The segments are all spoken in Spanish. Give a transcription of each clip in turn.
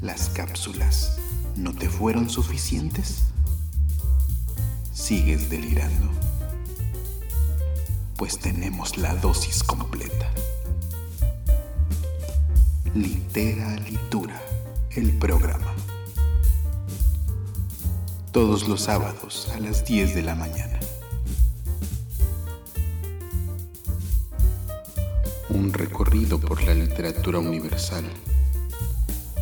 ¿Las cápsulas no te fueron suficientes? ¿Sigues delirando? Pues tenemos la dosis completa. Litera Litura, el programa. Todos los sábados a las 10 de la mañana. Un recorrido por la literatura universal,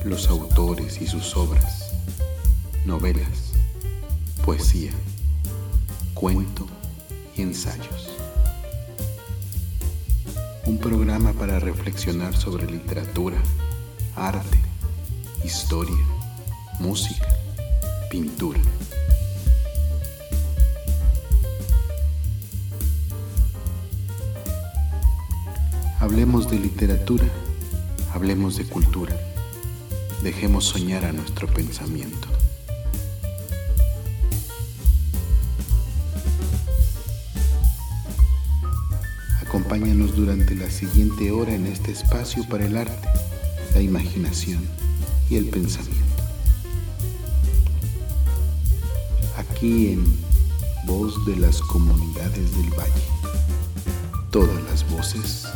los autores y sus obras, novelas, poesía, cuento y ensayos. Un programa para reflexionar sobre literatura, arte, historia, música, pintura. Hablemos de literatura, hablemos de cultura, dejemos soñar a nuestro pensamiento. Acompáñanos durante la siguiente hora en este espacio para el arte, la imaginación y el pensamiento. Aquí en Voz de las Comunidades del Valle. Todas las voces,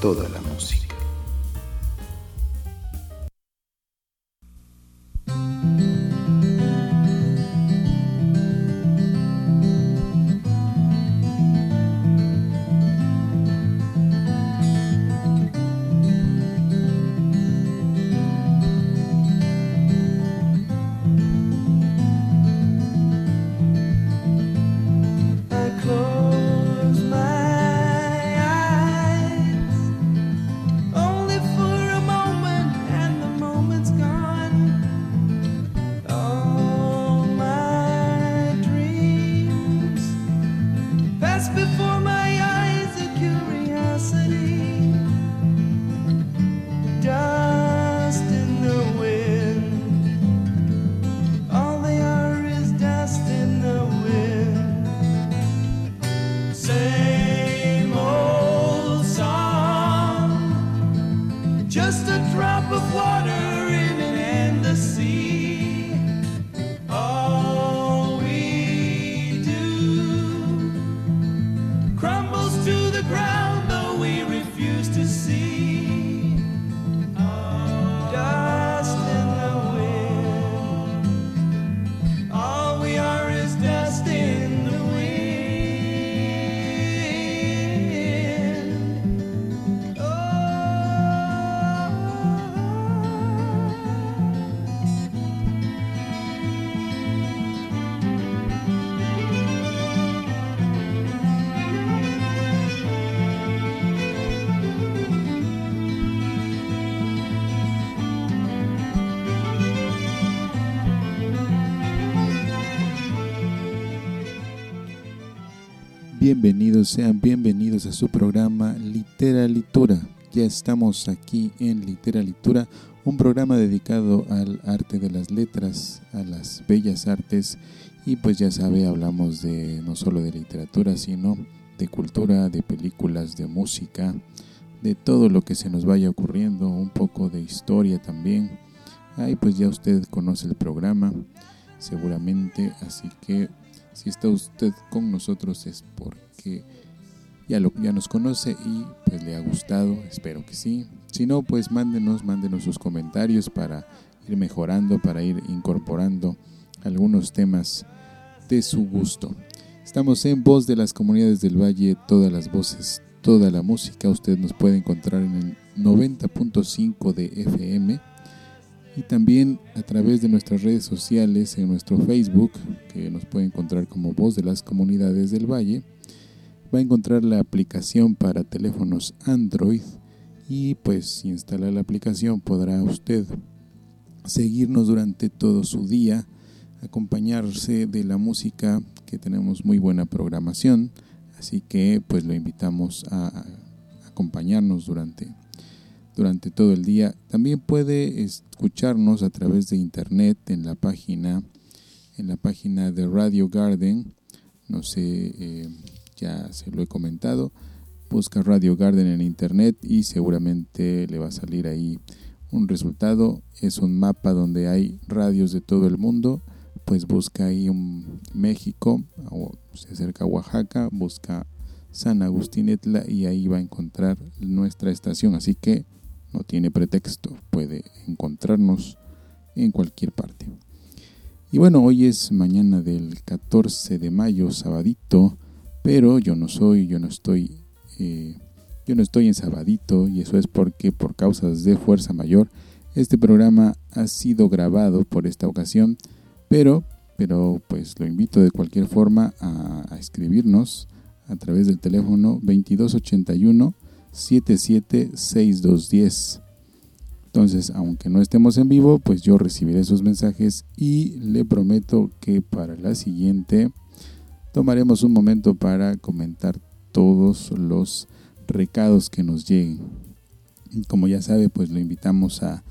toda la música. Bienvenidos, sean bienvenidos a su programa Literalitura. Ya estamos aquí en Literalitura, un programa dedicado al arte de las letras, a las bellas artes y pues ya sabe, hablamos de no solo de literatura, sino de cultura, de películas, de música, de todo lo que se nos vaya ocurriendo, un poco de historia también. Ahí pues ya usted conoce el programa, seguramente, así que si está usted con nosotros es porque ya, lo, ya nos conoce y pues le ha gustado, espero que sí. Si no, pues mándenos, mándenos sus comentarios para ir mejorando, para ir incorporando algunos temas de su gusto. Estamos en Voz de las Comunidades del Valle, todas las voces, toda la música. Usted nos puede encontrar en el 90.5 de FM y también a través de nuestras redes sociales, en nuestro Facebook, que nos puede encontrar como Voz de las Comunidades del Valle, va a encontrar la aplicación para teléfonos Android y pues si instala la aplicación podrá usted seguirnos durante todo su día, acompañarse de la música que tenemos muy buena programación, así que pues lo invitamos a acompañarnos durante durante todo el día. También puede escucharnos a través de internet en la página en la página de Radio Garden. No sé, eh, ya se lo he comentado. Busca Radio Garden en internet y seguramente le va a salir ahí un resultado, es un mapa donde hay radios de todo el mundo, pues busca ahí un México, o se acerca a Oaxaca, busca San Agustín Etla y ahí va a encontrar nuestra estación, así que no tiene pretexto, puede encontrarnos en cualquier parte. Y bueno, hoy es mañana del 14 de mayo, sabadito, pero yo no soy, yo no estoy, eh, yo no estoy en sabadito y eso es porque por causas de fuerza mayor este programa ha sido grabado por esta ocasión, pero, pero pues lo invito de cualquier forma a, a escribirnos a través del teléfono 2281 776210 entonces, aunque no estemos en vivo, pues yo recibiré esos mensajes y le prometo que para la siguiente tomaremos un momento para comentar todos los recados que nos lleguen. Como ya sabe, pues lo invitamos a,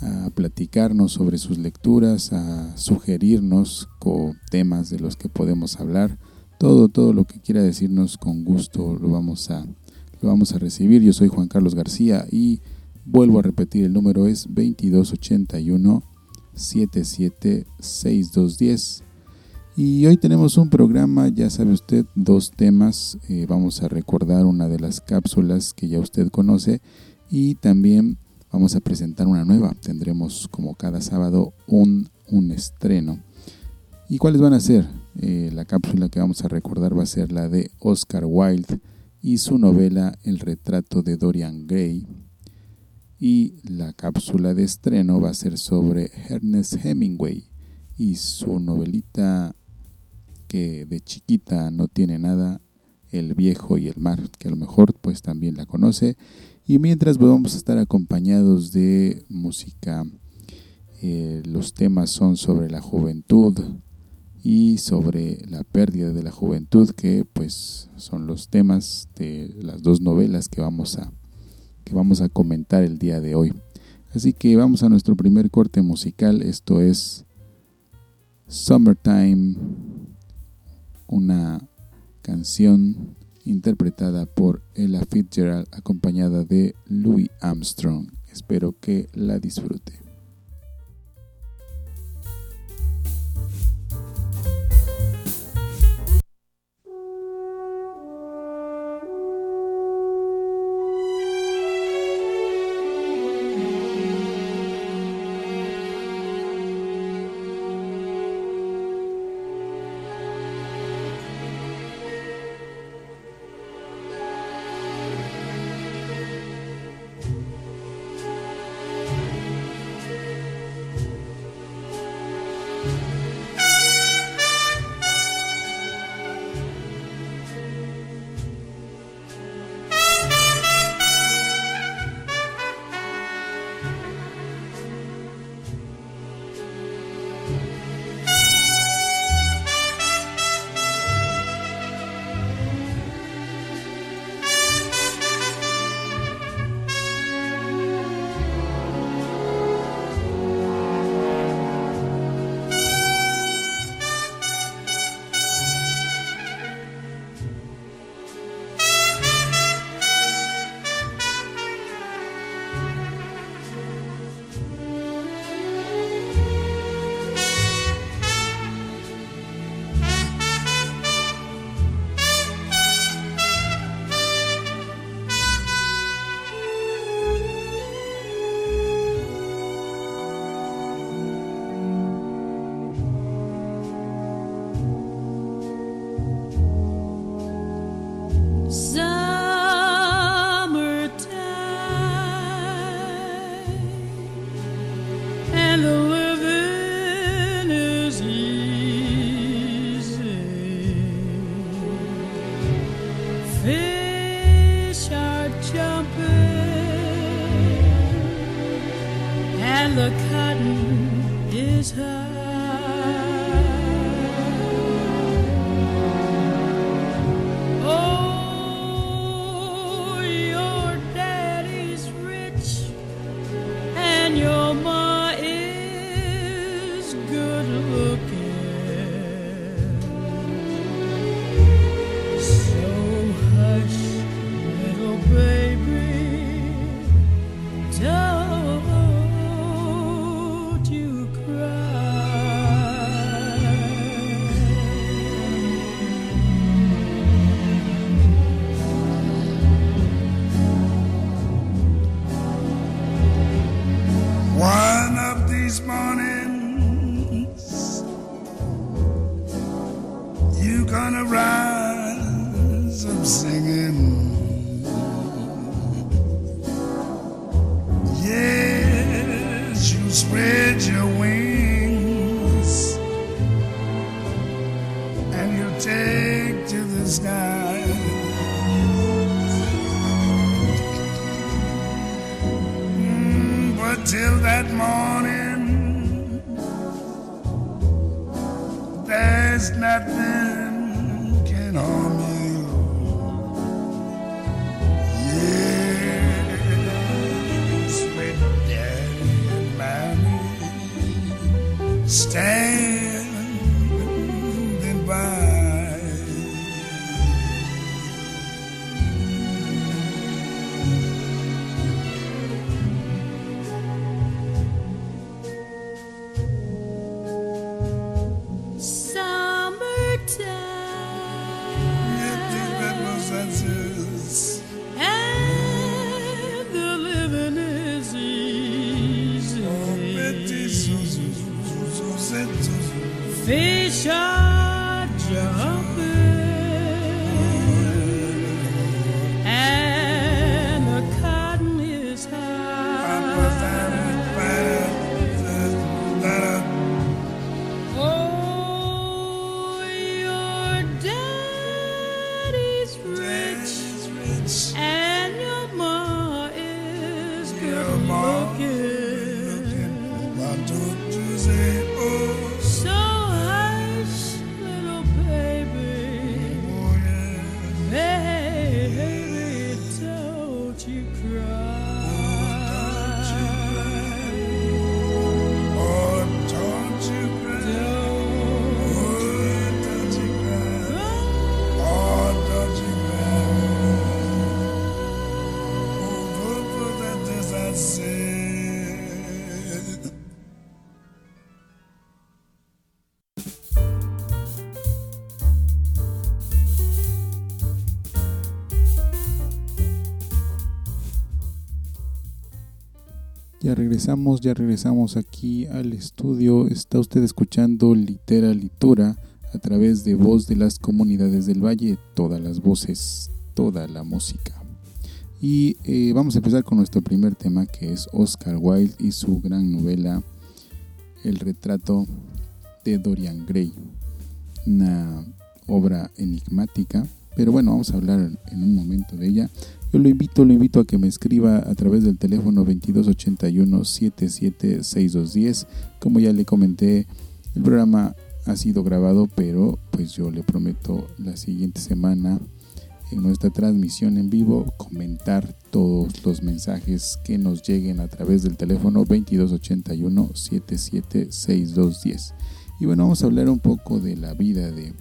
a platicarnos sobre sus lecturas, a sugerirnos con temas de los que podemos hablar. Todo, todo lo que quiera decirnos con gusto lo vamos a, vamos a recibir. Yo soy Juan Carlos García y Vuelvo a repetir, el número es 2281 776210. Y hoy tenemos un programa, ya sabe usted, dos temas. Eh, vamos a recordar una de las cápsulas que ya usted conoce y también vamos a presentar una nueva. Tendremos como cada sábado un, un estreno. ¿Y cuáles van a ser? Eh, la cápsula que vamos a recordar va a ser la de Oscar Wilde y su novela El retrato de Dorian Gray y la cápsula de estreno va a ser sobre Ernest Hemingway y su novelita que de chiquita no tiene nada, El viejo y el mar, que a lo mejor pues también la conoce. Y mientras pues, vamos a estar acompañados de música, eh, los temas son sobre la juventud y sobre la pérdida de la juventud, que pues son los temas de las dos novelas que vamos a que vamos a comentar el día de hoy. Así que vamos a nuestro primer corte musical. Esto es Summertime, una canción interpretada por Ella Fitzgerald acompañada de Louis Armstrong. Espero que la disfrute. Regresamos, ya regresamos aquí al estudio. Está usted escuchando Litera Litura a través de Voz de las Comunidades del Valle, todas las voces, toda la música. Y eh, vamos a empezar con nuestro primer tema que es Oscar Wilde y su gran novela El retrato de Dorian Gray. Una obra enigmática, pero bueno, vamos a hablar en un momento de ella. Yo lo invito, lo invito a que me escriba a través del teléfono 2281 776210. Como ya le comenté, el programa ha sido grabado, pero pues yo le prometo la siguiente semana en nuestra transmisión en vivo comentar todos los mensajes que nos lleguen a través del teléfono 2281 776210. Y bueno, vamos a hablar un poco de la vida de,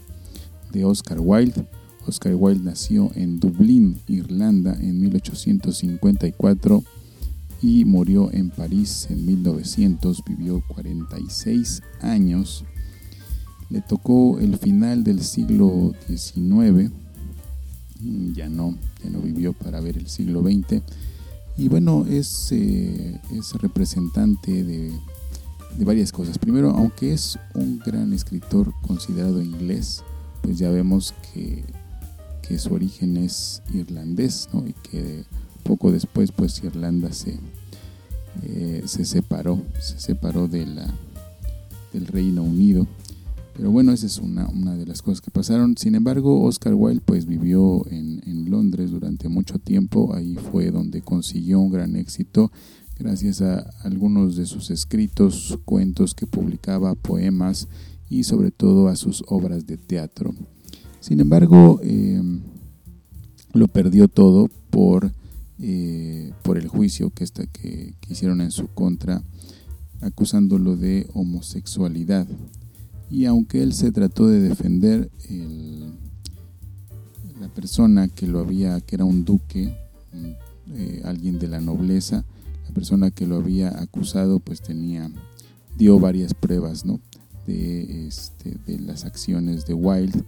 de Oscar Wilde. Oscar Wilde nació en Dublín, Irlanda, en 1854 y murió en París en 1900. Vivió 46 años. Le tocó el final del siglo XIX. Ya no, ya no vivió para ver el siglo XX. Y bueno, es, eh, es representante de, de varias cosas. Primero, aunque es un gran escritor considerado inglés, pues ya vemos que que su origen es irlandés y que poco después pues Irlanda se, eh, se separó, se separó del Reino Unido. Pero bueno, esa es una, una de las cosas que pasaron. Sin embargo, Oscar Wilde pues vivió en, en Londres durante mucho tiempo. Ahí fue donde consiguió un gran éxito gracias a algunos de sus escritos, cuentos que publicaba, poemas y sobre todo a sus obras de teatro. Sin embargo, eh, lo perdió todo por, eh, por el juicio que, esta, que, que, hicieron en su contra, acusándolo de homosexualidad. Y aunque él se trató de defender, el, la persona que lo había, que era un duque, eh, alguien de la nobleza, la persona que lo había acusado, pues tenía, dio varias pruebas, ¿no? De, este, de las acciones de Wilde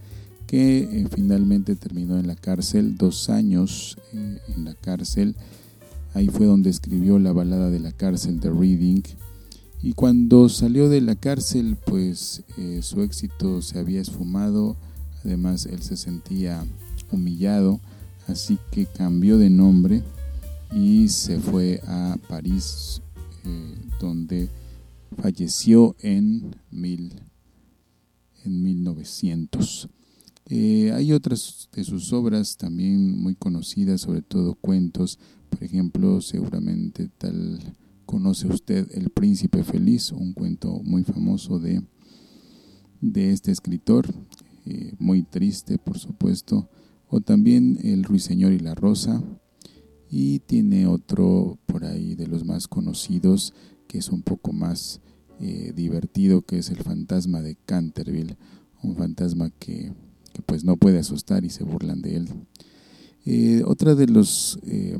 que eh, finalmente terminó en la cárcel, dos años eh, en la cárcel. Ahí fue donde escribió la balada de la cárcel de Reading. Y cuando salió de la cárcel, pues eh, su éxito se había esfumado. Además, él se sentía humillado, así que cambió de nombre y se fue a París, donde falleció en, mil, en 1900. Eh, hay otras de sus obras también muy conocidas, sobre todo cuentos. Por ejemplo, seguramente tal conoce usted El Príncipe Feliz, un cuento muy famoso de, de este escritor, eh, muy triste por supuesto. O también El Ruiseñor y la Rosa. Y tiene otro por ahí de los más conocidos que es un poco más eh, divertido, que es el fantasma de Canterville, un fantasma que que pues no puede asustar y se burlan de él. Eh, otra de, los, eh,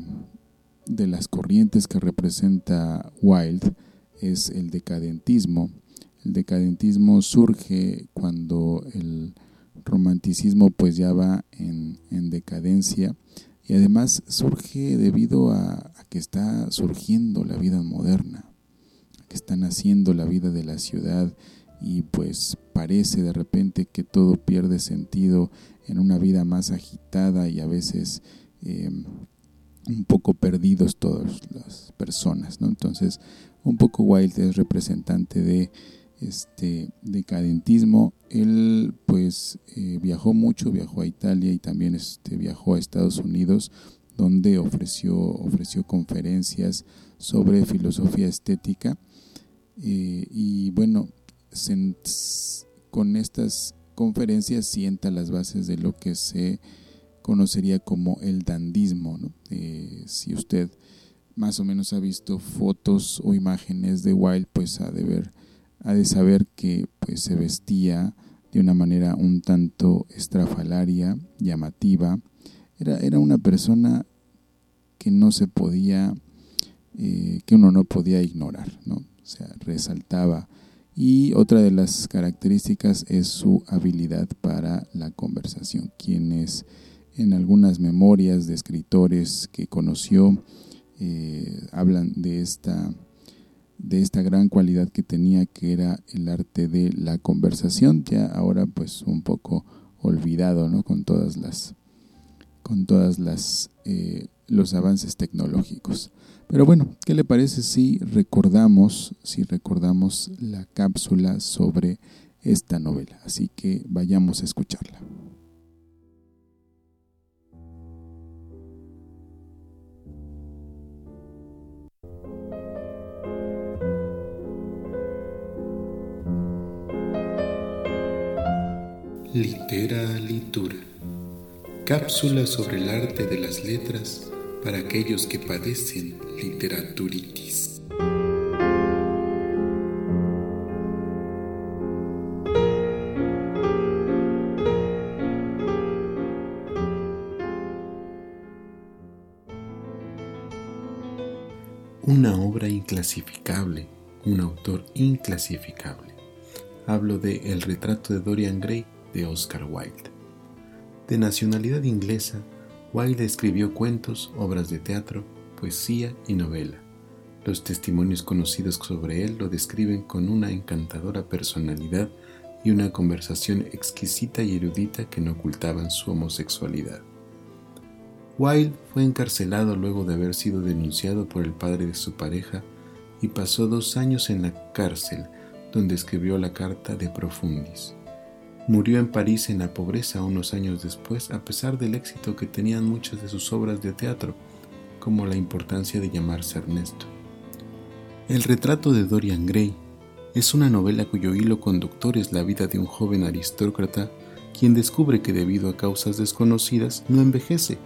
de las corrientes que representa Wilde es el decadentismo. El decadentismo surge cuando el romanticismo pues ya va en, decadencia y además surge debido a, a, que está surgiendo la vida moderna, que está naciendo la vida de la ciudad y pues parece de repente que todo pierde sentido en una vida más agitada y a veces eh, un poco perdidos todas las personas, ¿no? Entonces, un poco Wilde es representante de este decadentismo. Él pues eh, viajó mucho, viajó a Italia y también este, viajó a Estados Unidos, donde ofreció, ofreció conferencias sobre filosofía estética. Eh, y bueno, con estas conferencias sienta las bases de lo que se conocería como el dandismo. Eh, si usted más o menos ha visto fotos o imágenes de Wilde, pues ha de ver, ha de saber que pues se vestía de una manera un tanto estrafalaria, llamativa. Era, era una persona que no se podía, eh, que uno no podía ignorar, ¿no? O sea, resaltaba y otra de las características es su habilidad para la conversación. Quienes en algunas memorias de escritores que conoció eh, hablan de esta, de esta gran cualidad que tenía que era el arte de la conversación, ya ahora pues un poco olvidado ¿no? con todas las con todas las eh, los avances tecnológicos. Pero bueno, ¿qué le parece si recordamos, si recordamos la cápsula sobre esta novela? Así que vayamos a escucharla. Litera Litura. Cápsula sobre el arte de las letras para aquellos que padecen literaturitis. Una obra inclasificable, un autor inclasificable. Hablo de El retrato de Dorian Gray de Oscar Wilde. De nacionalidad inglesa, Wilde escribió cuentos, obras de teatro, poesía y novela. Los testimonios conocidos sobre él lo describen con una encantadora personalidad y una conversación exquisita y erudita que no ocultaban su homosexualidad. Wilde fue encarcelado luego de haber sido denunciado por el padre de su pareja y pasó dos años en la cárcel donde escribió la carta de Profundis. Murió en París en la pobreza unos años después a pesar del éxito que tenían muchas de sus obras de teatro, como la importancia de llamarse Ernesto. El retrato de Dorian Gray es una novela cuyo hilo conductor es la vida de un joven aristócrata quien descubre que debido a causas desconocidas no envejece.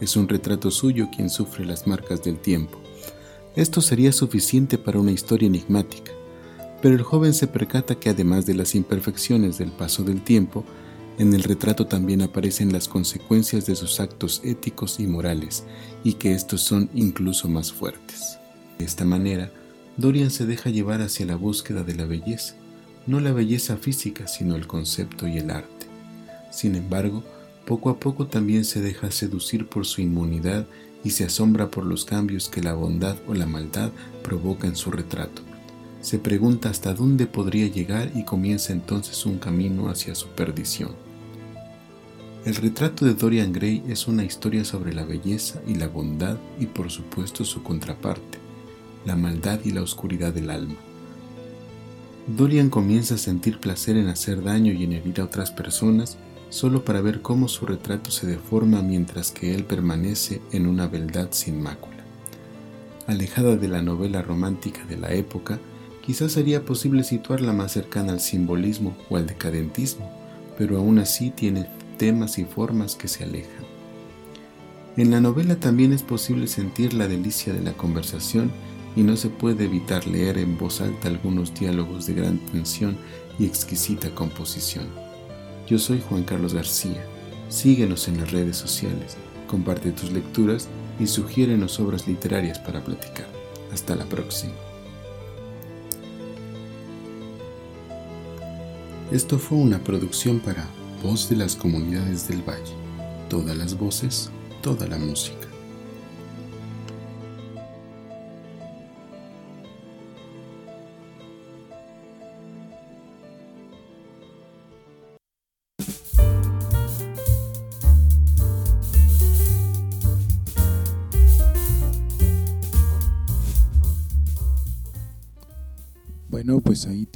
Es un retrato suyo quien sufre las marcas del tiempo. Esto sería suficiente para una historia enigmática, pero el joven se percata que además de las imperfecciones del paso del tiempo, en el retrato también aparecen las consecuencias de sus actos éticos y morales, y que estos son incluso más fuertes. De esta manera, Dorian se deja llevar hacia la búsqueda de la belleza, no la belleza física, sino el concepto y el arte. Sin embargo, poco a poco también se deja seducir por su inmunidad y se asombra por los cambios que la bondad o la maldad provoca en su retrato. Se pregunta hasta dónde podría llegar y comienza entonces un camino hacia su perdición. El retrato de Dorian Gray es una historia sobre la belleza y la bondad y por supuesto su contraparte, la maldad y la oscuridad del alma. Dorian comienza a sentir placer en hacer daño y en herir a otras personas solo para ver cómo su retrato se deforma mientras que él permanece en una beldad sin mácula. Alejada de la novela romántica de la época, quizás sería posible situarla más cercana al simbolismo o al decadentismo, pero aún así tiene temas y formas que se alejan. En la novela también es posible sentir la delicia de la conversación y no se puede evitar leer en voz alta algunos diálogos de gran tensión y exquisita composición. Yo soy Juan Carlos García. Síguenos en las redes sociales, comparte tus lecturas y sugiérenos obras literarias para platicar. Hasta la próxima. Esto fue una producción para Voz de las Comunidades del Valle. Todas las voces, toda la música.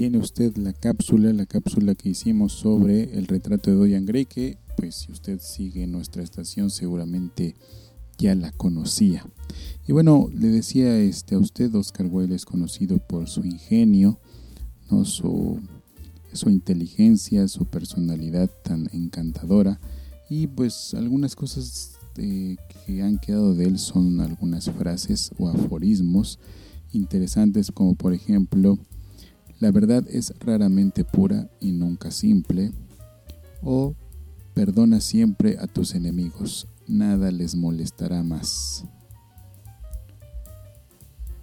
Tiene usted la cápsula, la cápsula que hicimos sobre el retrato de Dorian Gray, que pues si usted sigue nuestra estación seguramente ya la conocía. Y bueno, le decía este, a usted, Oscar Wilde es conocido por su ingenio, ¿no? su, su inteligencia, su personalidad tan encantadora y pues algunas cosas eh, que han quedado de él son algunas frases o aforismos interesantes como por ejemplo la verdad es raramente pura y nunca simple. O perdona siempre a tus enemigos, nada les molestará más.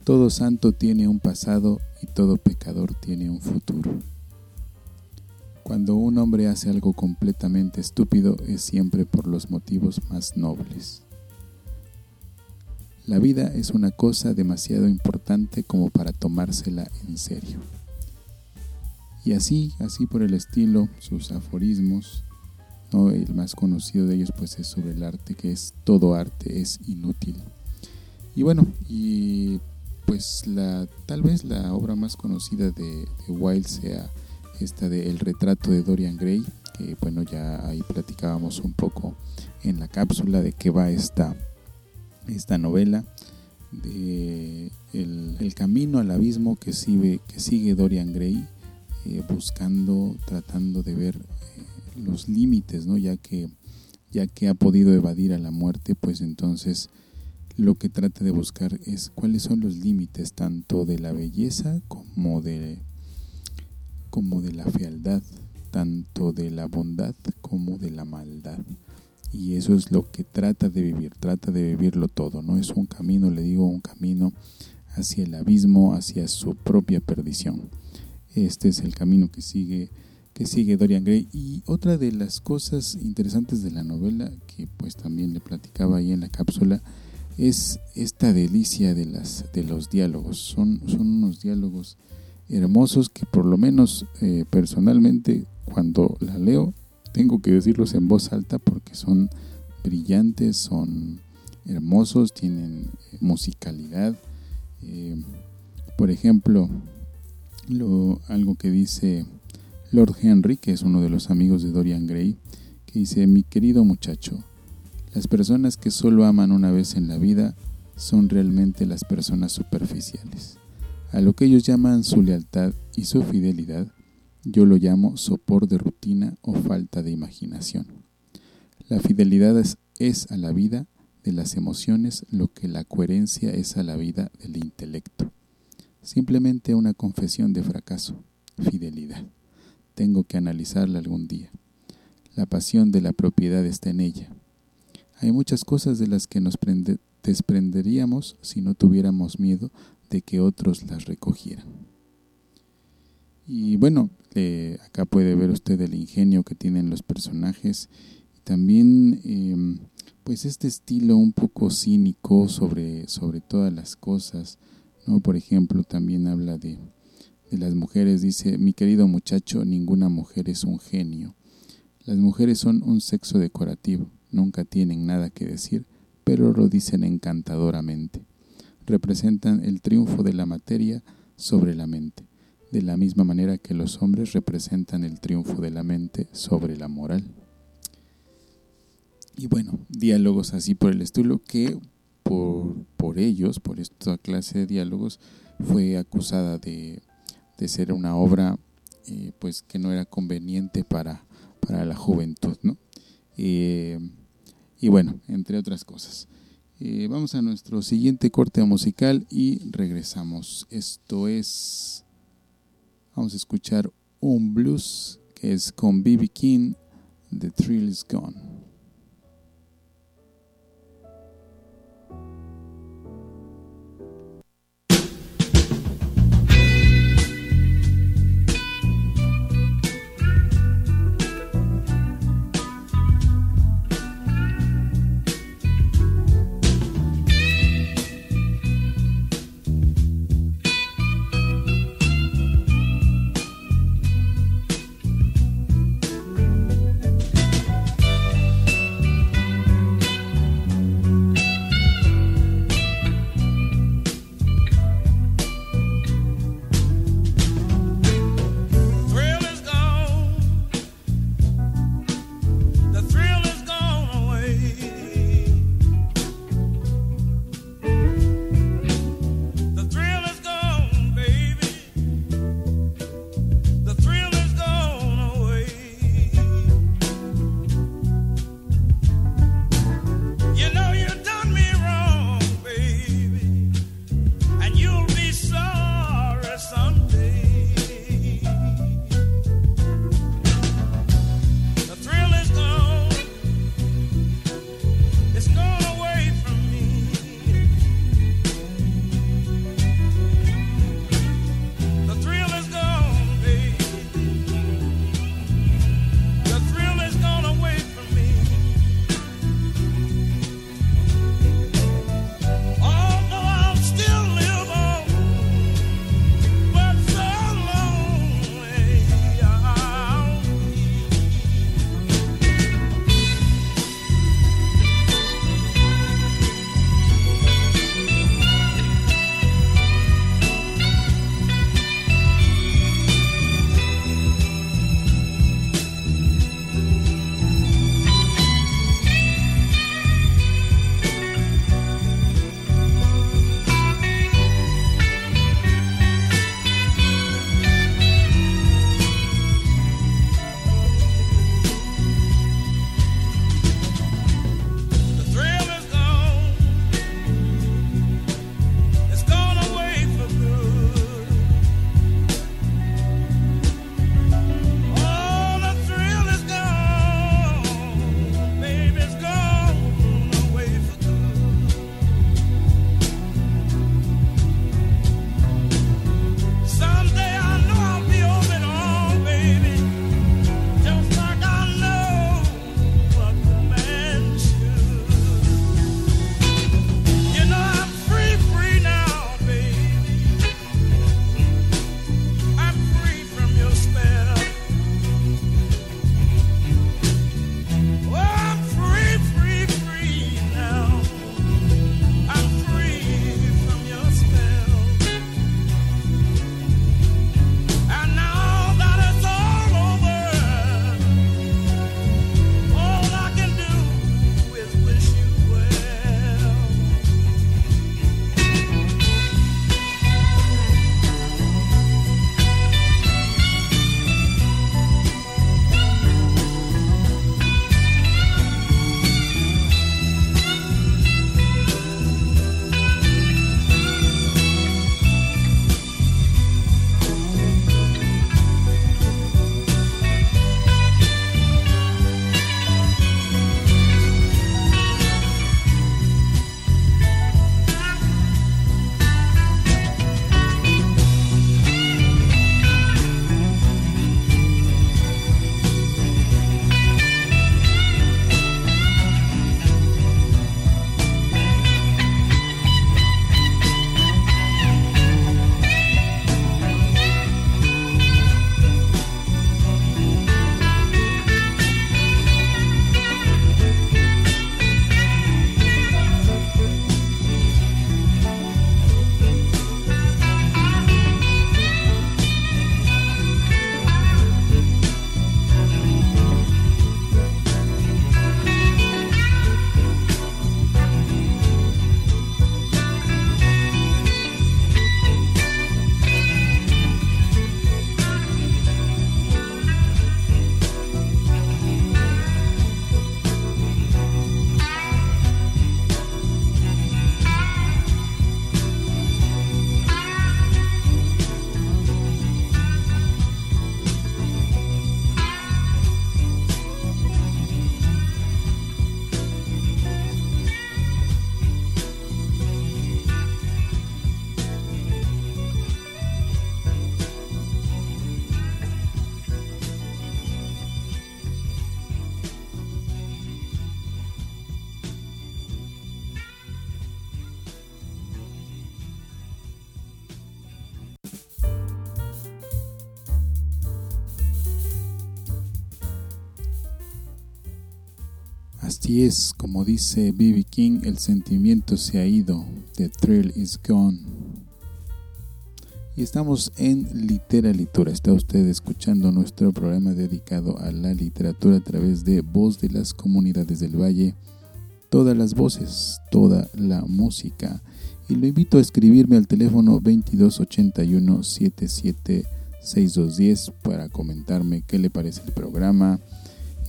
Todo santo tiene un pasado y todo pecador tiene un futuro. Cuando un hombre hace algo completamente estúpido es siempre por los motivos más nobles. La vida es una cosa demasiado importante como para tomársela en serio. Y así, así por el estilo, sus aforismos, ¿no? el más conocido de ellos pues es sobre el arte, que es todo arte es inútil. Y bueno, y pues la, tal vez la obra más conocida de, de Wilde sea esta de El retrato de Dorian Gray, que bueno, ya ahí platicábamos un poco en la cápsula de qué va esta, esta novela, de el, el camino al abismo que sigue, que sigue Dorian Gray eh, buscando, tratando de ver eh, los límites, ¿no? Ya que, ya que ha podido evadir a la muerte, pues entonces lo que trata de buscar es cuáles son los límites tanto de la belleza como de, como de la fealdad, tanto de la bondad como de la maldad. Y eso es lo que trata de vivir, trata de vivirlo todo, ¿no? Es un camino, le digo, un camino hacia el abismo, hacia su propia perdición. Este es el camino que sigue, que sigue Dorian Gray. Y otra de las cosas interesantes de la novela, que pues también le platicaba ahí en la cápsula, es esta delicia de, las, de los diálogos. Son, son unos diálogos hermosos que por lo menos eh, personalmente cuando la leo tengo que decirlos en voz alta porque son brillantes, son hermosos, tienen eh, musicalidad. Eh, por ejemplo, lo, algo que dice Lord Henry, que es uno de los amigos de Dorian Gray, que dice, mi querido muchacho, las personas que solo aman una vez en la vida son realmente las personas superficiales. A lo que ellos llaman su lealtad y su fidelidad, yo lo llamo sopor de rutina o falta de imaginación. La fidelidad es, es a la vida de las emociones lo que la coherencia es a la vida del intelecto. Simplemente una confesión de fracaso, fidelidad. Tengo que analizarla algún día. La pasión de la propiedad está en ella. Hay muchas cosas de las que nos desprenderíamos si no tuviéramos miedo de que otros las recogieran. Y bueno, acá puede ver usted el ingenio que tienen los personajes también em, pues este estilo un poco cínico sobre, sobre todas las cosas, ¿no? Por ejemplo, también habla de, de las mujeres, dice, mi querido muchacho, ninguna mujer es un genio. Las mujeres son un sexo decorativo, nunca tienen nada que decir, pero lo dicen encantadoramente. Representan el triunfo de la materia sobre la mente, de la misma manera que los hombres representan el triunfo de la mente sobre la moral. Y bueno, diálogos así por el estilo que por, por ellos, por esta clase de diálogos, fue acusada de, de ser una obra eh, pues que no era conveniente para, para la juventud, ¿no? Eh, y bueno, entre otras cosas. Eh, vamos a nuestro siguiente corte musical y regresamos. Esto es, vamos a escuchar un blues que es con B.B. King, The Thrill is Gone. Es, como dice B.B. King, el sentimiento se ha ido, the thrill is gone. Y estamos en Literatura. Está usted escuchando nuestro programa dedicado a la literatura a través de Voz de las Comunidades del Valle. Todas las voces, toda la música. Y lo invito a escribirme al teléfono 2281 776210 para comentarme qué le parece el programa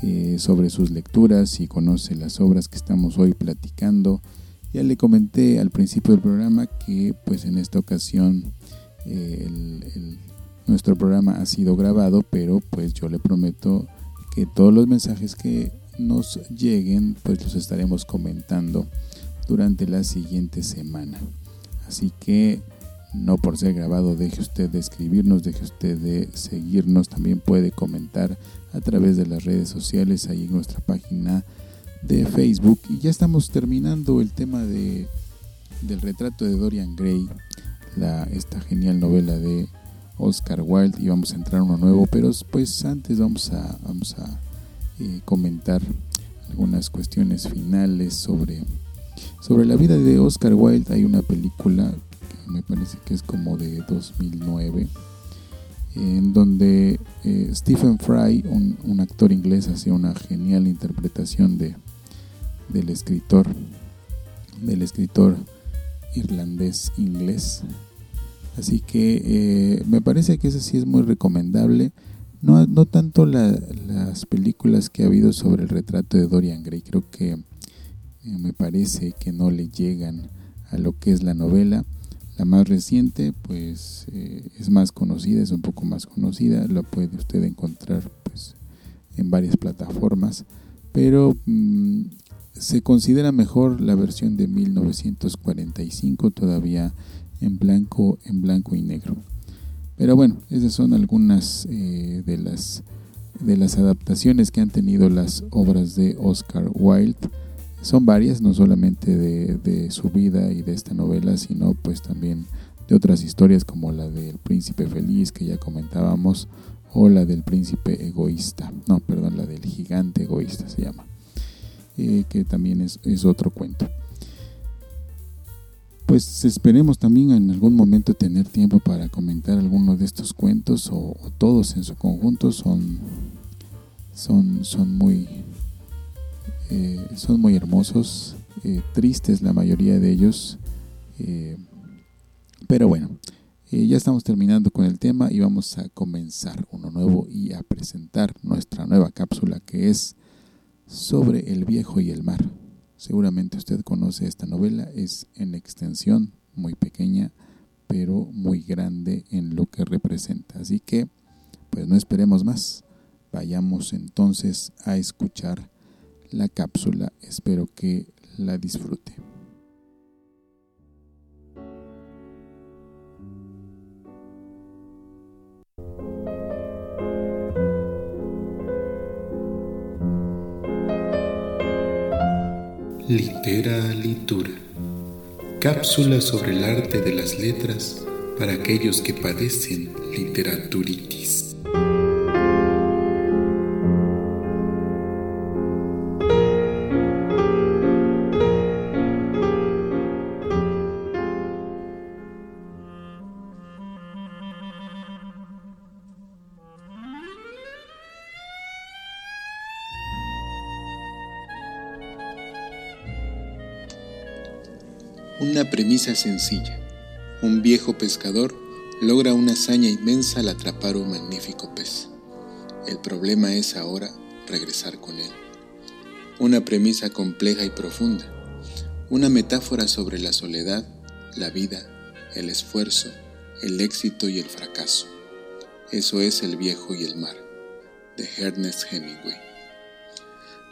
eh, sobre sus lecturas y conoce las obras que estamos hoy platicando. Ya le comenté al principio del programa que pues en esta ocasión eh, nuestro programa ha sido grabado, pero pues yo le prometo que todos los mensajes que nos lleguen pues los estaremos comentando durante la siguiente semana. Así que no por ser grabado deje usted de escribirnos, deje usted de seguirnos, también puede comentar a través de las redes sociales, ahí en nuestra página de Facebook. Y ya estamos terminando el tema de, del retrato de Dorian Gray, la, esta genial novela de Oscar Wilde, y vamos a entrar uno nuevo, pero pues antes vamos a, vamos a eh, comentar algunas cuestiones finales sobre, sobre la vida de Oscar Wilde. Hay una película que me parece que es como de 2009 en donde eh, Stephen Fry, un, actor inglés, hace una genial interpretación de, del escritor, del escritor irlandés inglés. Así que eh, me parece que eso sí es muy recomendable. No, no tanto las películas que ha habido sobre el retrato de Dorian Gray, creo que eh, me parece que no le llegan a lo que es la novela. Más reciente, pues eh, es más conocida, es un poco más conocida, la puede usted encontrar pues, en varias plataformas, pero mm, se considera mejor la versión de 1945, todavía en blanco, en blanco y negro. Pero bueno, esas son algunas eh, de las de las adaptaciones que han tenido las obras de Oscar Wilde son varias, no solamente de, su vida y de esta novela, sino pues también de otras historias como la del príncipe feliz que ya comentábamos o la del príncipe egoísta, no, perdón, la del gigante egoísta se llama, eh, que también es, otro cuento. Pues esperemos también en algún momento tener tiempo para comentar alguno de estos cuentos o, todos en su conjunto son, son, son muy, eh, son muy hermosos, eh, tristes la mayoría de ellos, eh, pero bueno, ya estamos terminando con el tema y vamos a comenzar uno nuevo y a presentar nuestra nueva cápsula que es sobre el viejo y el mar. Seguramente usted conoce esta novela, es en extensión muy pequeña, pero muy grande en lo que representa. Así que, pues no esperemos más. Vayamos entonces a escuchar la cápsula. Espero que la disfrute. Litura. Cápsula sobre el arte de las letras para aquellos que padecen literaturitis. Una premisa sencilla. Un viejo pescador logra una hazaña inmensa al atrapar un magnífico pez. El problema es ahora regresar con él. Una premisa compleja y profunda. Una metáfora sobre la soledad, la vida, el esfuerzo, el éxito y el fracaso. Eso es El viejo y el mar, de Ernest Hemingway.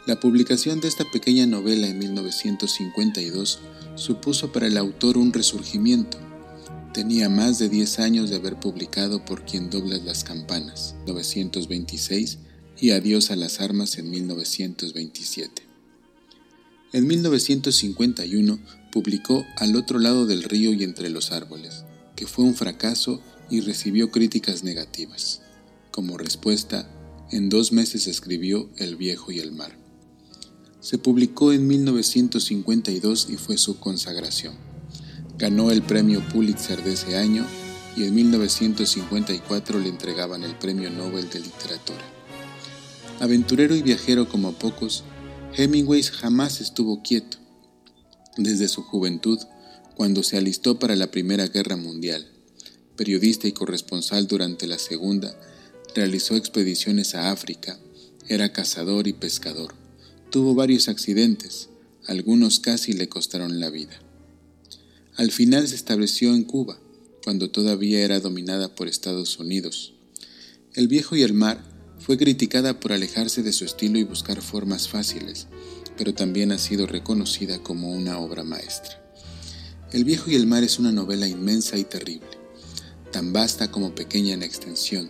La publicación de esta pequeña novela en 1952 supuso para el autor un resurgimiento. Tenía más de 10 años de haber publicado Por quien doblas las campanas, 1926, y Adiós a las armas en 1927. En 1951 publicó Al otro lado del río y entre los árboles, que fue un fracaso y recibió críticas negativas. Como respuesta, en dos meses escribió El viejo y el mar. Se publicó en 1952 y fue su consagración. Ganó el premio Pulitzer de ese año y en 1954 le entregaban el Premio Nobel de Literatura. Aventurero y viajero como pocos, Hemingway jamás estuvo quieto. Desde su juventud, cuando se alistó para la Primera Guerra Mundial, periodista y corresponsal durante la Segunda, realizó expediciones a África, era cazador y pescador. Tuvo varios accidentes, algunos casi le costaron la vida. Al final se estableció en Cuba, cuando todavía era dominada por Estados Unidos. El viejo y el mar fue criticada por alejarse de su estilo y buscar formas fáciles, pero también ha sido reconocida como una obra maestra. El viejo y el mar es una novela inmensa y terrible, tan vasta como pequeña en extensión,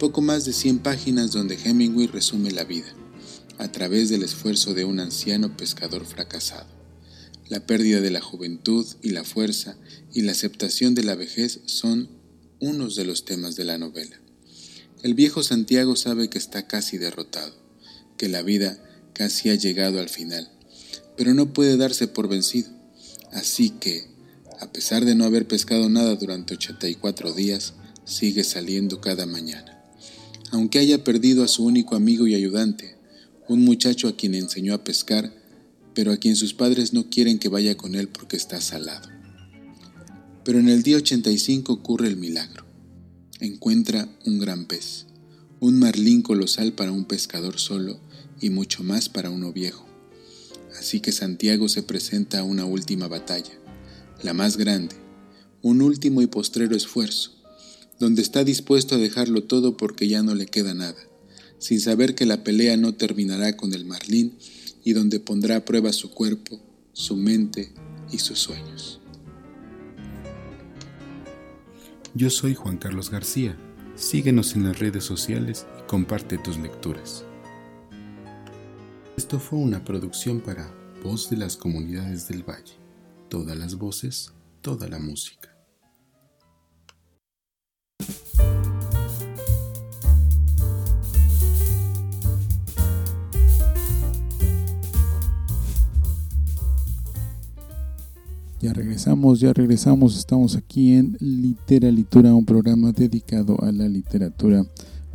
poco más de 100 páginas donde Hemingway resume la vida, a través del esfuerzo de un anciano pescador fracasado. La pérdida de la juventud y la fuerza y la aceptación de la vejez son unos de los temas de la novela. El viejo Santiago sabe que está casi derrotado, que la vida casi ha llegado al final, pero no puede darse por vencido. Así que, a pesar de no haber pescado nada durante 84 días, sigue saliendo cada mañana. Aunque haya perdido a su único amigo y ayudante, un muchacho a quien enseñó a pescar, pero a quien sus padres no quieren que vaya con él porque está salado. Pero en el día 85 ocurre el milagro. Encuentra un gran pez, un marlín colosal para un pescador solo y mucho más para uno viejo. Así que Santiago se presenta a una última batalla, la más grande, un último y postrero esfuerzo, donde está dispuesto a dejarlo todo porque ya no le queda nada, sin saber que la pelea no terminará con el marlín y donde pondrá a prueba su cuerpo, su mente y sus sueños. Yo soy Juan Carlos García. Síguenos en las redes sociales y comparte tus lecturas. Esto fue una producción para Voz de las Comunidades del Valle. Todas las voces, toda la música. Ya regresamos, ya regresamos, estamos aquí en Literalitura, un programa dedicado a la literatura.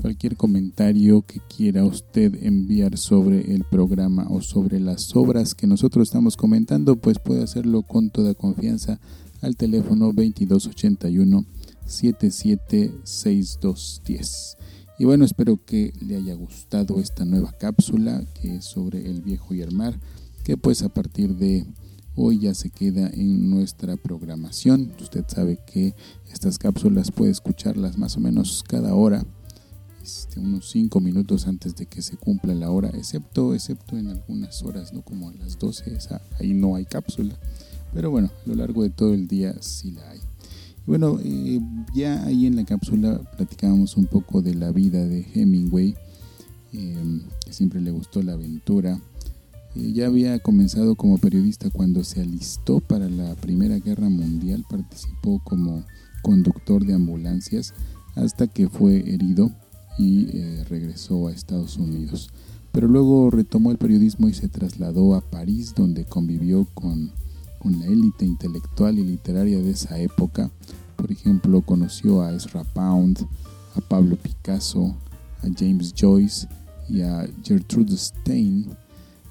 Cualquier comentario que quiera usted enviar sobre el programa o sobre las obras que nosotros estamos comentando, pues puede hacerlo con toda confianza al teléfono 2281 776210. Y bueno, espero que le haya gustado esta nueva cápsula que es sobre el viejo y el mar, que pues a partir de hoy ya se queda en nuestra programación. Usted sabe que estas cápsulas puede escucharlas más o menos cada hora, este, unos 5 minutos antes de que se cumpla la hora, excepto, excepto en algunas horas, ¿no? como a las 12, ahí no hay cápsula. Pero bueno, a lo largo de todo el día sí la hay. bueno, eh, ya ahí en la cápsula platicábamos un poco de la vida de Hemingway, eh, que siempre le gustó la aventura ya había comenzado como periodista cuando se alistó para la Primera Guerra Mundial, participó como conductor de ambulancias hasta que fue herido y eh, regresó a Estados Unidos. Pero luego retomó el periodismo y se trasladó a París, donde convivió con, con la élite intelectual y literaria de esa época. Por ejemplo, conoció a Ezra Pound, a Pablo Picasso, a James Joyce y a Gertrude Stein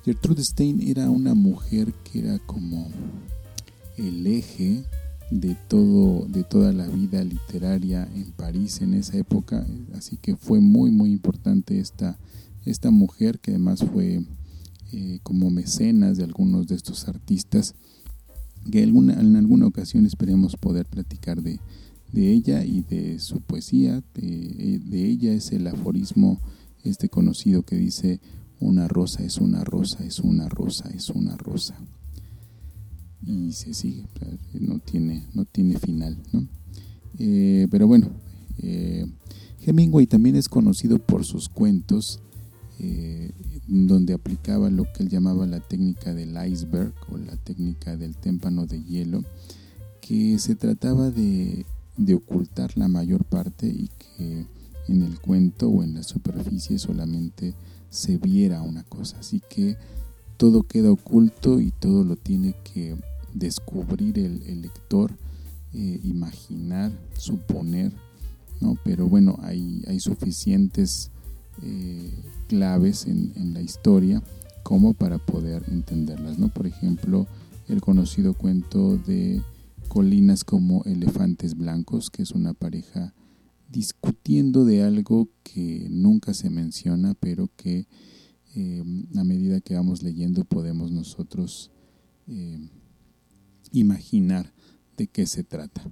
Gertrude Stein era una mujer que era como el eje de todo de toda la vida literaria en París en esa época. Así que fue muy muy importante esta esta mujer que además fue eh, como mecenas de algunos de estos artistas que en alguna ocasión esperemos poder platicar de, ella y de su poesía. De, de ella es el aforismo este conocido que dice una rosa es una rosa, es una rosa, es una rosa. Y se sigue, no tiene, no tiene final. Eh, pero bueno, eh, Hemingway también es conocido por sus cuentos, eh, donde aplicaba lo que él llamaba la técnica del iceberg o la técnica del témpano de hielo, que se trataba de, de ocultar la mayor parte y que en el cuento o en la superficie solamente se viera una cosa. Así que todo queda oculto y todo lo tiene que descubrir el, lector, eh, imaginar, suponer, ¿no? Pero bueno, hay, hay suficientes eh, claves en, en, la historia como para poder entenderlas, ¿no? Por ejemplo, el conocido cuento de colinas como elefantes blancos, que es una pareja discutiendo de algo que nunca se menciona, pero que eh, a medida que vamos leyendo podemos nosotros eh, imaginar de qué se trata.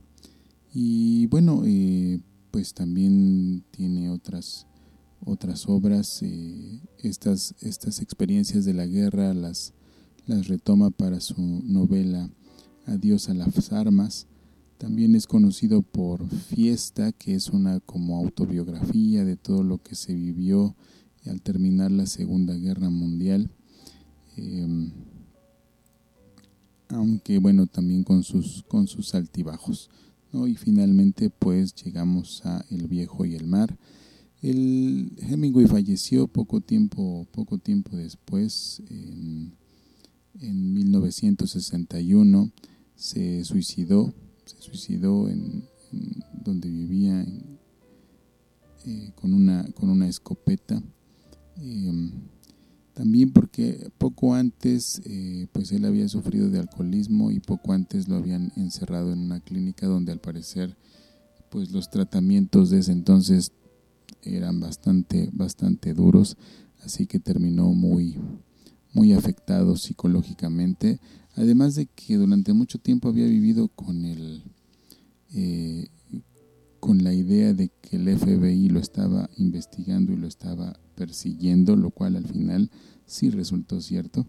Y bueno, eh, pues también tiene otras, otras obras, estas, estas experiencias de la guerra las, las retoma para su novela Adiós a las armas. También es conocido por Fiesta, que es una como autobiografía de todo lo que se vivió al terminar la Segunda Guerra Mundial. Em, aunque bueno, también con sus, con sus altibajos. Y finalmente pues llegamos a El Viejo y el Mar. El Hemingway falleció poco tiempo, poco tiempo después, en, en 1961 se suicidó, suicidó en, donde vivía eh, con, una, con una escopeta. Em, también porque poco antes eh, pues él había sufrido de alcoholismo y poco antes lo habían encerrado en una clínica donde al parecer pues los tratamientos de ese entonces eran bastante bastante duros así que terminó muy muy afectado psicológicamente Además de que durante mucho tiempo había vivido con el eh, con la idea de que el FBI lo estaba investigando y lo estaba persiguiendo, lo cual al final sí resultó cierto.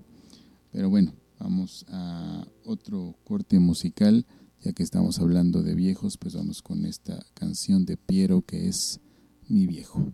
Pero bueno, vamos a otro corte musical, ya que estamos hablando de viejos, pues vamos con esta canción de Piero que es Mi viejo.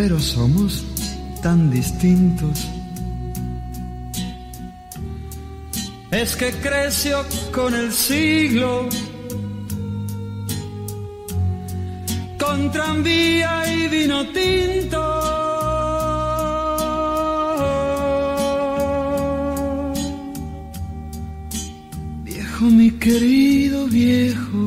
pero somos tan distintos. Es que creció con el siglo, con tranvía y vino tinto. Viejo, mi querido viejo,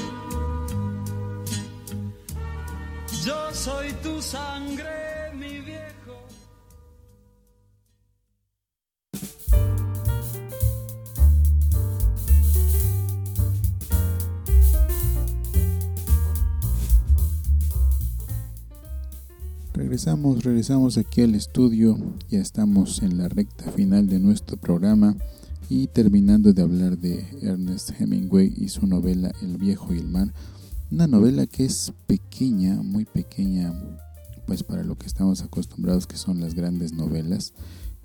Regresamos, regresamos aquí al estudio, ya estamos en la recta final de nuestro programa y terminando de hablar de Ernest Hemingway y su novela El viejo y el mar, una novela que es pequeña, muy pequeña, pues para lo que estamos acostumbrados que son las grandes novelas,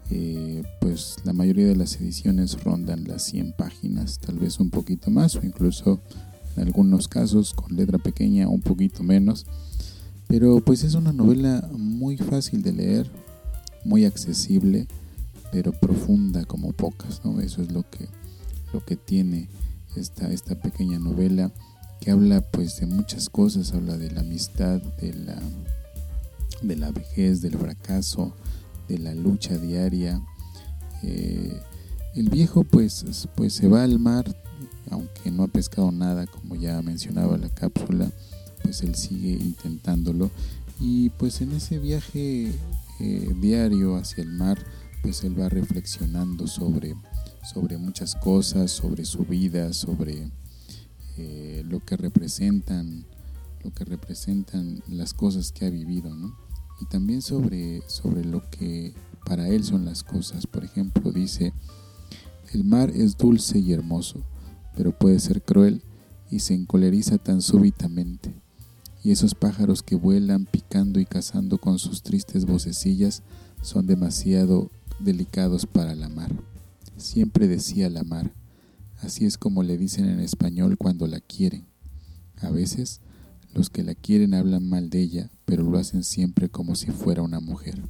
eh, pues la mayoría de las ediciones rondan las 100 páginas, tal vez un poquito más o incluso en algunos casos con letra pequeña un poquito menos pero pues es una novela muy fácil de leer, muy accesible, pero profunda como pocas, ¿no? Eso es lo que, lo que tiene esta, esta pequeña novela que habla pues de muchas cosas, habla de la amistad, de la, de la vejez, del fracaso, de la lucha diaria. Eh, el viejo pues, pues se va al mar, aunque no ha pescado nada, como ya mencionaba la cápsula, pues él sigue intentándolo y pues en ese viaje eh, diario hacia el mar pues él va reflexionando sobre, sobre muchas cosas, sobre su vida, sobre eh, lo que representan lo que representan las cosas que ha vivido, ¿no? Y también sobre, sobre lo que para él son las cosas. Por ejemplo, dice, el mar es dulce y hermoso, pero puede ser cruel y se encoleriza tan súbitamente y esos pájaros que vuelan picando y cazando con sus tristes vocecillas son demasiado delicados para la mar. Siempre decía la mar, así es como le dicen en español cuando la quieren. A veces los que la quieren hablan mal de ella, pero lo hacen siempre como si fuera una mujer.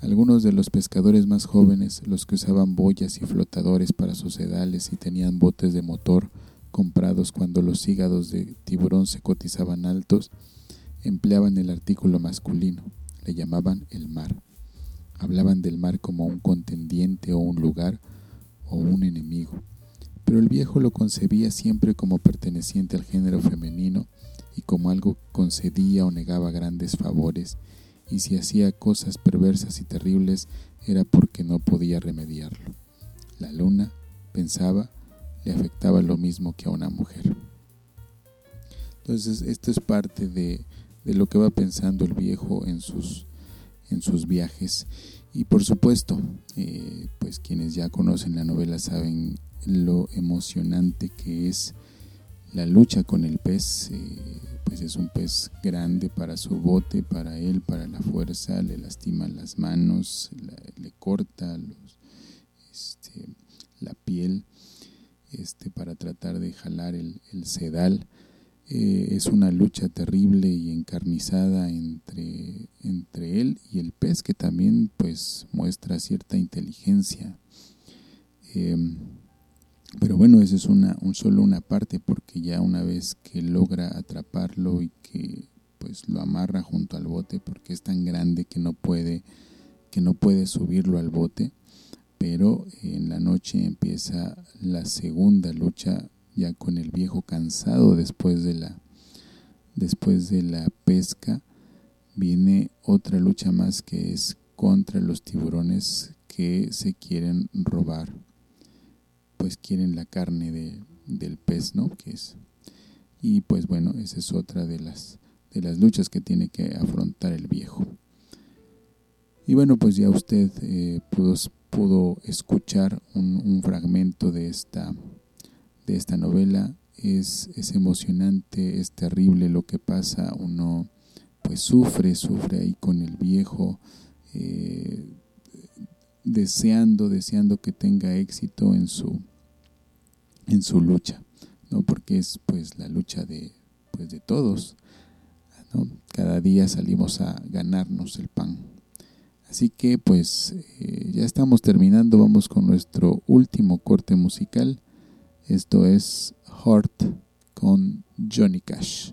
Algunos de los pescadores más jóvenes, los que usaban boyas y flotadores para sus sedales y tenían botes de motor, comprados cuando los hígados de tiburón se cotizaban altos, empleaban el artículo masculino, le llamaban el mar. Hablaban del mar como un contendiente o un lugar o un enemigo, pero el viejo lo concebía siempre como perteneciente al género femenino y como algo que concedía o negaba grandes favores, y si hacía cosas perversas y terribles era porque no podía remediarlo. La luna, pensaba, le afectaba lo mismo que a una mujer. Entonces, esto es parte de, lo que va pensando el viejo en sus, en sus viajes. Y por supuesto, eh, pues quienes ya conocen la novela saben lo emocionante que es la lucha con el pez. Eh, pues es un pez grande para su bote, para él, para la fuerza, le lastima las manos, le corta este, la piel este, para tratar de jalar el, sedal. Eh, es una lucha terrible y encarnizada entre, entre él y el pez que también pues muestra cierta inteligencia. Em, pero bueno, esa es una, un, solo una parte porque ya una vez que logra atraparlo y que pues lo amarra junto al bote porque es tan grande que no puede que no puede subirlo al bote pero en la noche empieza la segunda lucha ya con el viejo cansado después de la después de la pesca. Viene otra lucha más que es contra los tiburones que se quieren robar pues quieren la carne de, del pez no que es. Y pues bueno esa es otra de las de las luchas que tiene que afrontar el viejo. Y bueno pues ya usted eh, pudo pudo escuchar un, fragmento de esta, de esta novela. Es, es, emocionante, es terrible lo que pasa, uno pues sufre, sufre ahí con el viejo, eh, deseando, deseando que tenga éxito en su, en su lucha, ¿no? porque es pues la lucha de, pues, de todos. Cada día salimos a ganarnos el pan. Así que pues eh, ya estamos terminando, vamos con nuestro último corte musical. Esto es Heart con Johnny Cash.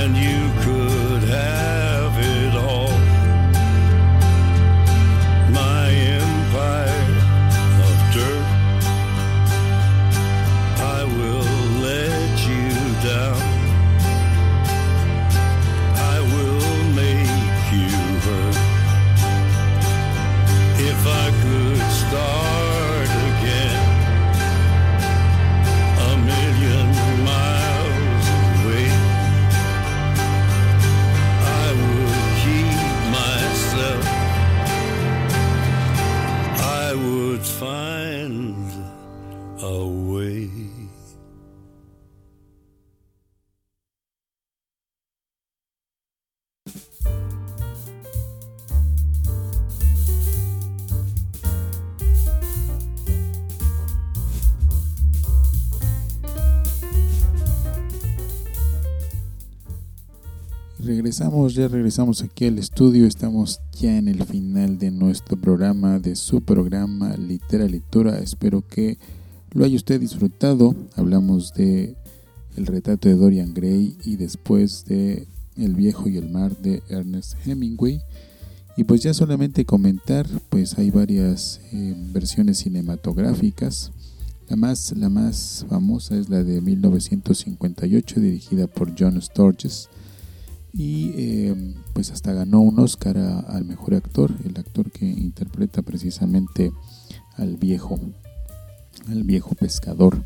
And you Regresamos, ya regresamos aquí al estudio, estamos ya en el final de nuestro programa, de su programa Literatura. Espero que lo haya usted disfrutado. Hablamos de El retrato de Dorian Gray y después de El viejo y el mar de Ernest Hemingway. Y pues ya solamente comentar, pues hay varias eh, versiones cinematográficas. La más, la más famosa es la de 1958 dirigida por John Sturges y eh, pues hasta ganó un Oscar al mejor actor, el actor que interpreta precisamente al viejo, al viejo pescador.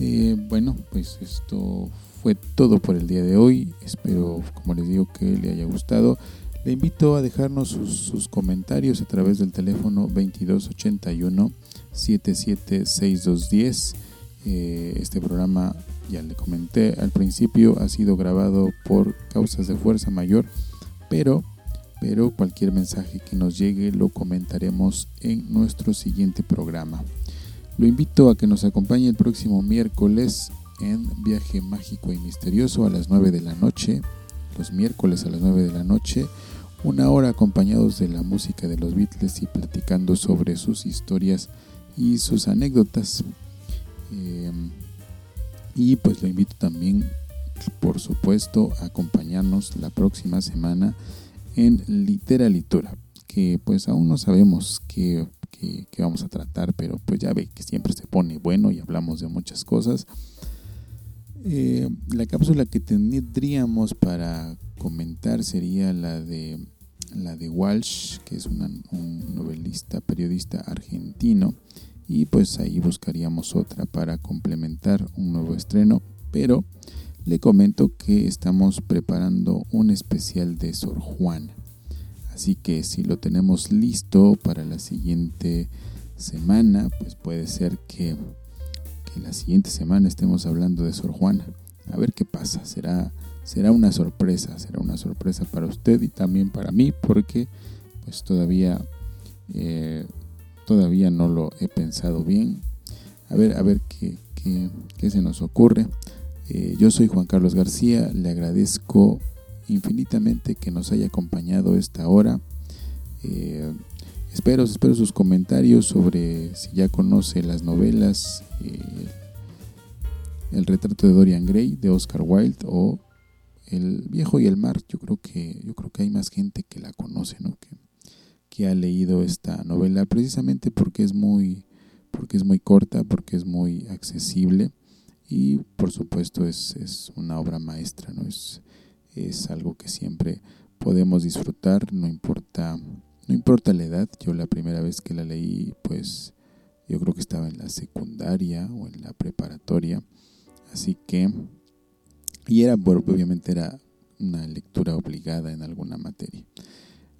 Eh, bueno, pues esto fue todo por el día de hoy. Espero, como les digo, que le haya gustado. Le invito a dejarnos sus, comentarios a través del teléfono 2281 776210. Eh, este programa, ya le comenté al principio, ha sido grabado por causas de fuerza mayor, pero, pero cualquier mensaje que nos llegue lo comentaremos en nuestro siguiente programa. Lo invito a que nos acompañe el próximo miércoles en Viaje Mágico y Misterioso a las 9 de la noche, los miércoles a las 9 de la noche, una hora acompañados de la música de los Beatles y platicando sobre sus historias y sus anécdotas. Em, y pues lo invito también, por supuesto, a acompañarnos la próxima semana en Literalitura, que pues aún no sabemos qué, vamos a tratar, pero pues ya ve que siempre se pone bueno y hablamos de muchas cosas. Eh, la cápsula que tendríamos para comentar sería la de la de Walsh, que es un novelista, periodista argentino, y pues ahí buscaríamos otra para complementar un nuevo estreno, pero le comento que estamos preparando un especial de Sor Juana. Así que si lo tenemos listo para la siguiente semana, pues puede ser que, que la siguiente semana estemos hablando de Sor Juana. A ver qué pasa, será será una sorpresa, será una sorpresa para usted y también para mí porque pues todavía eh, todavía no lo he pensado bien. A ver, a ver qué, qué, se nos ocurre. Eh, yo soy Juan Carlos García, le agradezco infinitamente que nos haya acompañado esta hora. Eh, espero, espero sus comentarios sobre si ya conoce las novelas El retrato de Dorian Gray de Oscar Wilde o el viejo y el mar, yo creo que, yo creo que hay más gente que la conoce, ¿no? Que, que ha leído esta novela precisamente porque es muy, porque es muy corta, porque es muy accesible y por supuesto es, es una obra maestra, ¿no? Es, es algo que siempre podemos disfrutar, no importa, no importa la edad. Yo la primera vez que la leí, pues yo creo que estaba en la secundaria o en la preparatoria. Así que y era, obviamente era una lectura obligada en alguna materia.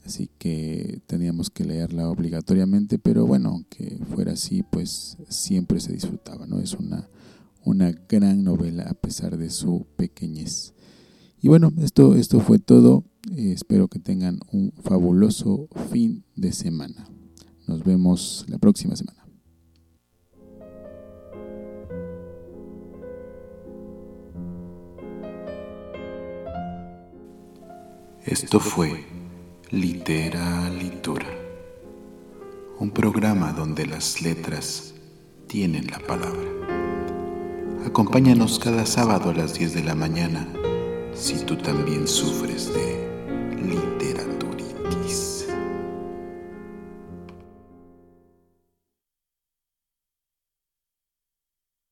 Así que teníamos que leerla obligatoriamente, pero bueno, aunque fuera así, pues siempre se disfrutaba, ¿no? Es una, una gran novela a pesar de su pequeñez. Y bueno, esto, esto fue todo. Eh, espero que tengan un fabuloso fin de semana. Nos vemos la próxima semana. Esto fue Litura, un programa donde las letras tienen la palabra. Acompáñanos cada sábado a las 10 de la mañana si tú también sufres de literatura.